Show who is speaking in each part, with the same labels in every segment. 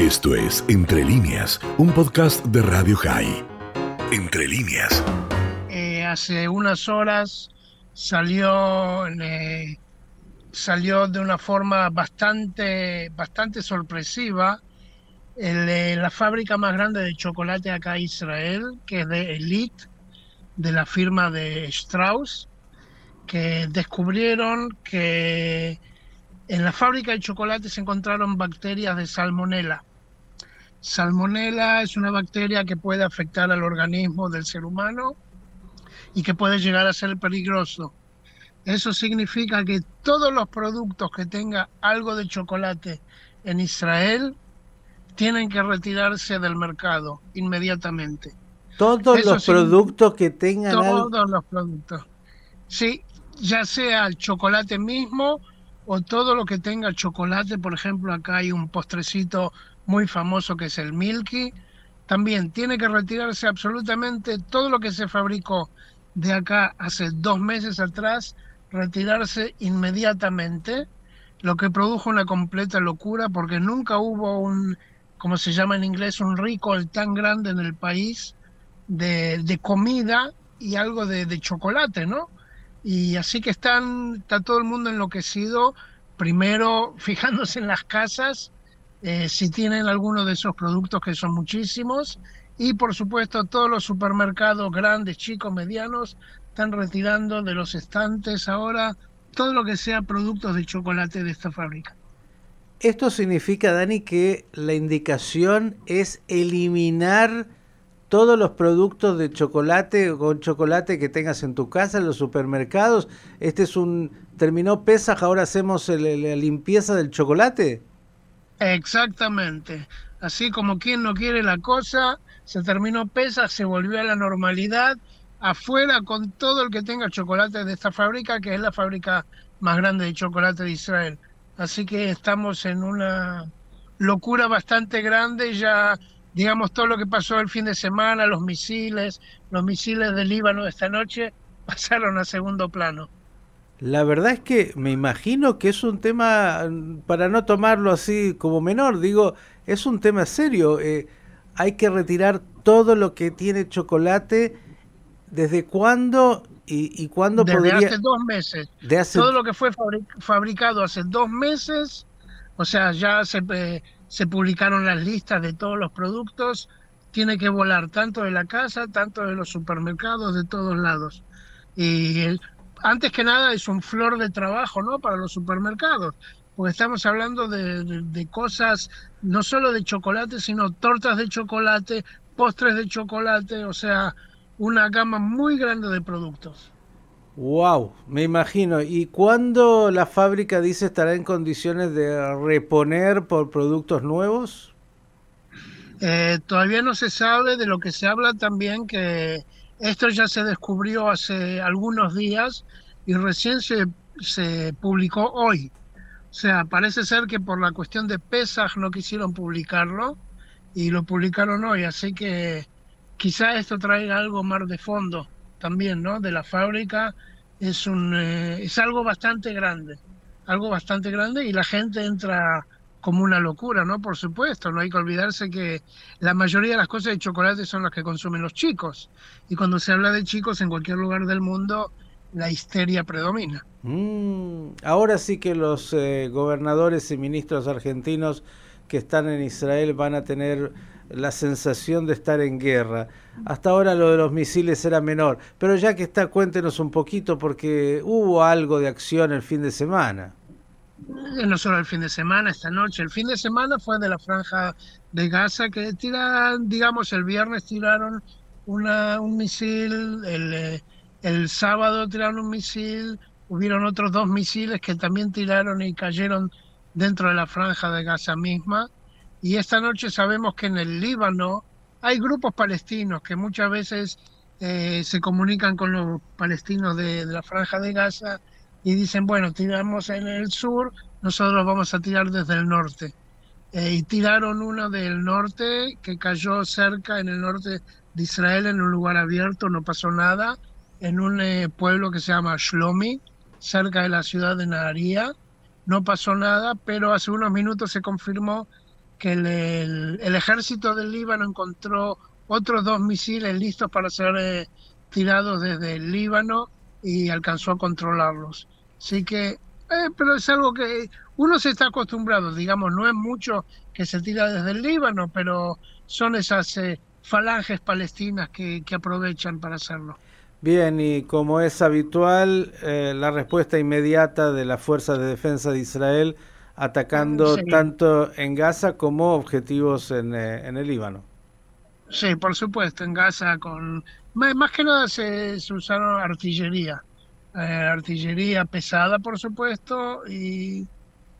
Speaker 1: Esto es Entre líneas, un podcast de Radio High. Entre líneas.
Speaker 2: Eh, hace unas horas salió, eh, salió de una forma bastante, bastante sorpresiva la fábrica más grande de chocolate acá en Israel, que es de Elite, de la firma de Strauss, que descubrieron que en la fábrica de chocolate se encontraron bacterias de salmonela. Salmonella es una bacteria que puede afectar al organismo del ser humano y que puede llegar a ser peligroso. Eso significa que todos los productos que tenga algo de chocolate en Israel tienen que retirarse del mercado inmediatamente.
Speaker 3: Todos los productos que tengan
Speaker 2: todos los productos. Sí, ya sea el chocolate mismo o todo lo que tenga chocolate, por ejemplo, acá hay un postrecito muy famoso que es el Milky, también tiene que retirarse absolutamente todo lo que se fabricó de acá hace dos meses atrás, retirarse inmediatamente, lo que produjo una completa locura porque nunca hubo un, como se llama en inglés, un recall tan grande en el país de, de comida y algo de, chocolate, ¿no? Y así que está todo el mundo enloquecido, primero fijándose en las casas eh, si tienen alguno de esos productos, que son muchísimos, y por supuesto todos los supermercados grandes, chicos, medianos, están retirando de los estantes ahora todo lo que sea productos de chocolate de esta fábrica.
Speaker 3: Esto significa, Dani, que la indicación es eliminar todos los productos de chocolate o con chocolate que tengas en tu casa, en los supermercados. Este es un... Terminó Pesaj, ahora hacemos la limpieza del chocolate.
Speaker 2: Exactamente. Así como quien no quiere la cosa, se terminó pesa, se volvió a la normalidad, afuera con todo el que tenga chocolate de esta fábrica, que es la fábrica más grande de chocolate de Israel. Así que estamos en una locura bastante grande, ya digamos todo lo que pasó el fin de semana, los misiles, los misiles del Líbano esta noche pasaron a segundo plano.
Speaker 3: La verdad es que me imagino que es un tema, para no tomarlo así como menor, digo, es un tema serio. Eh, hay que retirar todo lo que tiene chocolate. ¿Desde cuándo y, y cuándo
Speaker 2: Desde hace dos meses. Todo lo que fue fabricado hace dos meses, o sea, ya se, eh, se publicaron las listas de todos los productos, tiene que volar tanto de la casa, tanto de los supermercados, de todos lados. Y el, antes que nada es un flor de trabajo, ¿no? Para los supermercados, porque estamos hablando de, cosas no solo de chocolate, sino tortas de chocolate, postres de chocolate, o sea, una gama muy grande de productos.
Speaker 3: Wow, me imagino. ¿Y cuándo la fábrica dice estará en condiciones de reponer por productos nuevos?
Speaker 2: Eh, todavía no se sabe, de lo que se habla también que esto ya se descubrió hace algunos días y recién se, se publicó hoy. O sea, parece ser que por la cuestión de Pesaj no quisieron publicarlo y lo publicaron hoy, así que quizá esto traiga algo más de fondo también, ¿no? De la fábrica es un eh, es algo bastante grande, algo bastante grande y la gente entra como una locura, ¿no? Por supuesto, no hay que olvidarse que la mayoría de las cosas de chocolate son las que consumen los chicos. Y cuando se habla de chicos en cualquier lugar del mundo, la histeria predomina.
Speaker 3: Mm, ahora sí que los eh, gobernadores y ministros argentinos que están en Israel van a tener la sensación de estar en guerra. Hasta ahora lo de los misiles era menor, pero ya que está, cuéntenos un poquito porque hubo algo de acción el fin de semana.
Speaker 2: Eh, no solo el fin de semana, esta noche. El fin de semana fue de la franja de Gaza que tiraron, digamos, el viernes tiraron una, un misil, el, eh, el sábado tiraron un misil, hubieron otros dos misiles que también tiraron y cayeron dentro de la franja de Gaza misma. Y esta noche sabemos que en el Líbano hay grupos palestinos que muchas veces eh, se comunican con los palestinos de, de la franja de Gaza y dicen, bueno, tiramos en el sur, nosotros vamos a tirar desde el norte. Eh, y tiraron uno del norte que cayó cerca, en el norte de Israel, en un lugar abierto, no pasó nada, en un eh, pueblo que se llama Shlomi, cerca de la ciudad de Naharía, no pasó nada, pero hace unos minutos se confirmó que el, ejército del Líbano encontró otros dos misiles listos para ser eh, tirados desde el Líbano y alcanzó a controlarlos. Así que, eh, pero es algo que uno se está acostumbrado, digamos, no es mucho que se tira desde el Líbano, pero son esas eh, falanges palestinas que, que, aprovechan para hacerlo.
Speaker 3: Bien, y como es habitual, la respuesta inmediata de las fuerzas de defensa de Israel atacando tanto en Gaza como objetivos en, eh, en, el Líbano.
Speaker 2: Sí, por supuesto, en Gaza con más, que nada se, usaron artillería, eh, artillería pesada, por supuesto, y,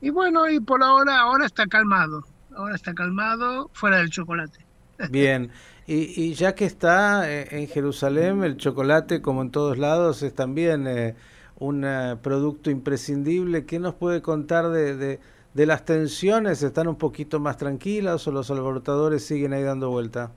Speaker 2: y bueno, y por ahora ahora está calmado, ahora está calmado, fuera del chocolate.
Speaker 3: Bien, y, ya que está eh, en Jerusalén, el chocolate, como en todos lados, es también un eh, producto imprescindible. ¿Qué nos puede contar de, de, las tensiones? ¿Están un poquito más tranquilas o los alborotadores siguen ahí dando vuelta?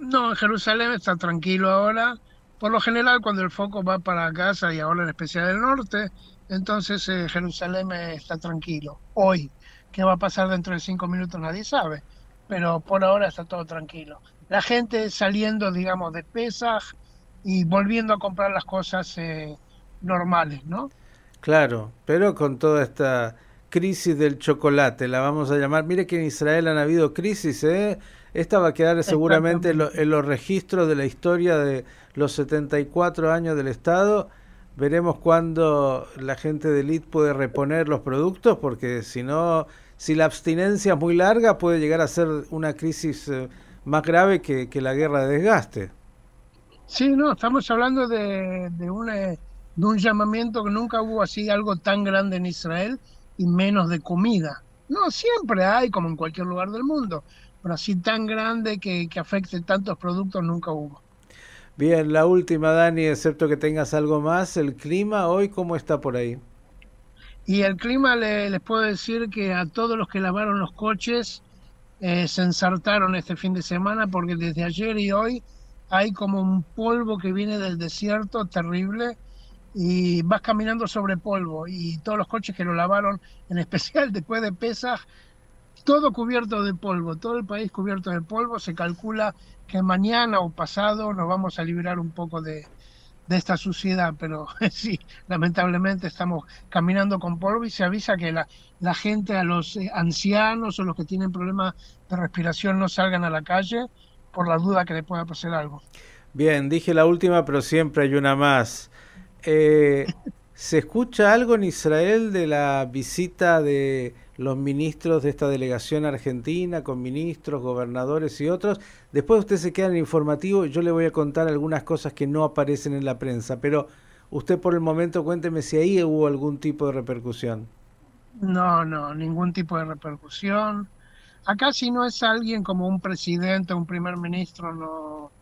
Speaker 2: No, Jerusalén está tranquilo ahora. Por lo general, cuando el foco va para Gaza y ahora en especial el norte, entonces eh, Jerusalén está tranquilo. Hoy, ¿qué va a pasar dentro de cinco minutos? Nadie sabe. Pero por ahora está todo tranquilo. La gente saliendo, digamos, de Pesaj y volviendo a comprar las cosas eh, normales, ¿no?
Speaker 3: Claro, pero con toda esta crisis del chocolate, la vamos a llamar. Mire que en Israel han habido crisis, ¿eh? Esta va a quedar seguramente en, los registros de la historia de los 74 años del Estado. Veremos cuándo la gente de elite puede reponer los productos, porque si no, si la abstinencia es muy larga, puede llegar a ser una crisis eh, más grave que, la guerra de desgaste.
Speaker 2: Sí, no, estamos hablando de, de una de un llamamiento que nunca hubo así algo tan grande en Israel y menos de comida. No, siempre hay, como en cualquier lugar del mundo, pero así tan grande que, que afecte tantos productos nunca hubo.
Speaker 3: Bien, la última, Dani, excepto que tengas algo más, el clima hoy, ¿cómo está por ahí?
Speaker 2: Y el clima les puedo decir que a todos los que lavaron los coches eh, se ensartaron este fin de semana porque desde ayer y hoy hay como un polvo que viene del desierto terrible y vas caminando sobre polvo y todos los coches que lo lavaron, en especial después de Pesaj, todo cubierto de polvo, todo el país cubierto de polvo, se calcula que mañana o pasado nos vamos a liberar un poco de, de esta suciedad, pero sí, lamentablemente estamos caminando con polvo y se avisa que la, la gente, a los eh, ancianos o los que tienen problemas de respiración no salgan a la calle por la duda que le pueda pasar algo.
Speaker 3: Bien, dije la última, pero siempre hay una más. Eh, ¿Se escucha algo en Israel de la visita de los ministros de esta delegación argentina, con ministros, gobernadores y otros? Después usted se queda en el informativo yo le voy a contar algunas cosas que no aparecen en la prensa, pero usted por el momento cuénteme si ahí hubo algún tipo de repercusión.
Speaker 2: No, no, ningún tipo de repercusión. Acá si no es alguien como un presidente un primer ministro, no,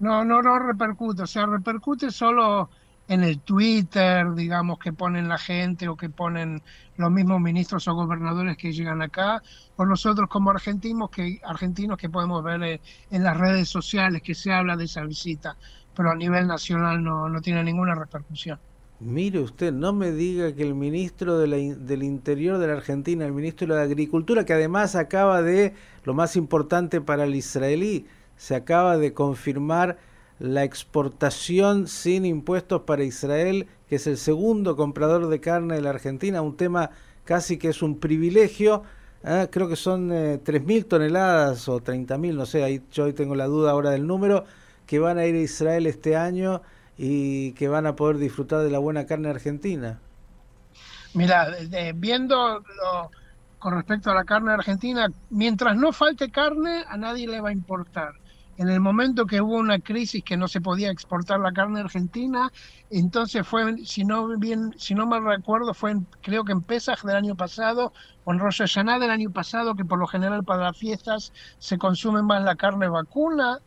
Speaker 2: no, no, no repercute. O sea, repercute solo en el Twitter, digamos, que ponen la gente o que ponen los mismos ministros o gobernadores que llegan acá, o nosotros como argentinos que, argentinos que podemos ver eh, en las redes sociales que se habla de esa visita, pero a nivel nacional no, no tiene ninguna repercusión.
Speaker 3: Mire usted, no me diga que el ministro de del Interior de la Argentina, el ministro de Agricultura, que además acaba de, lo más importante para el israelí, se acaba de confirmar la exportación sin impuestos para Israel, que es el segundo comprador de carne de la Argentina, un tema casi que es un privilegio. ¿eh? creo que son eh, 3.000 toneladas o 30.000, no sé, ahí, yo hoy tengo la duda ahora del número, que van a ir a Israel este año y que van a poder disfrutar de la buena carne argentina.
Speaker 2: Mira, viendo con respecto a la carne argentina, mientras no falte carne, a nadie le va a importar en el momento que hubo una crisis que no se podía exportar la carne argentina, entonces fue, si no bien, si no mal recuerdo, fue creo que en Pesaj del año pasado o en Rosh Hashanah del año pasado, que por lo general para las fiestas se consume más la carne vacuna,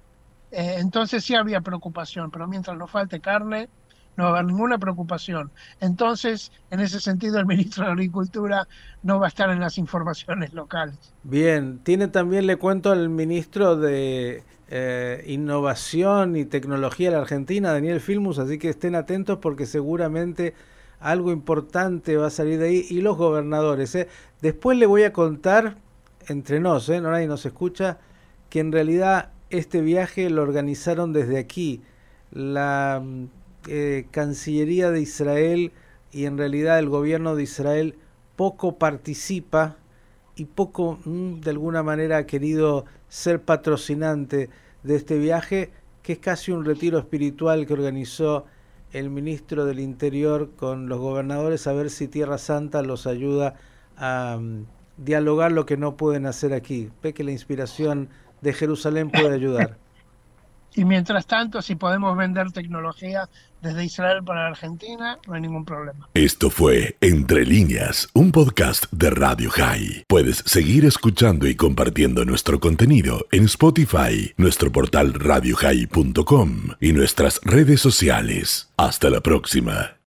Speaker 2: eh, entonces sí había preocupación, pero mientras no falte carne, no va a haber ninguna preocupación. Entonces, en ese sentido, el ministro de Agricultura no va a estar en las informaciones locales.
Speaker 3: Bien, tiene también, le cuento al ministro de eh, Innovación y Tecnología de la Argentina, Daniel Filmus, así que estén atentos porque seguramente algo importante va a salir de ahí y los gobernadores. ¿eh? Después le voy a contar entre nos, ¿eh? no nadie nos escucha, que en realidad este viaje lo organizaron desde aquí. La mm, eh, Cancillería de Israel y en realidad el gobierno de Israel poco participa y poco mm, de alguna manera ha querido ser patrocinante de este viaje, que es casi un retiro espiritual que organizó el ministro del Interior con los gobernadores a ver si Tierra Santa los ayuda a mm, dialogar lo que no pueden hacer aquí. Ve que la inspiración de Jerusalén puede ayudar.
Speaker 2: Y mientras tanto, si podemos vender tecnología desde Israel para Argentina, no hay ningún problema.
Speaker 1: Esto fue Entre líneas, un podcast de Radio High. Puedes seguir escuchando y compartiendo nuestro contenido en Spotify, nuestro portal radiohigh.com y nuestras redes sociales. Hasta la próxima.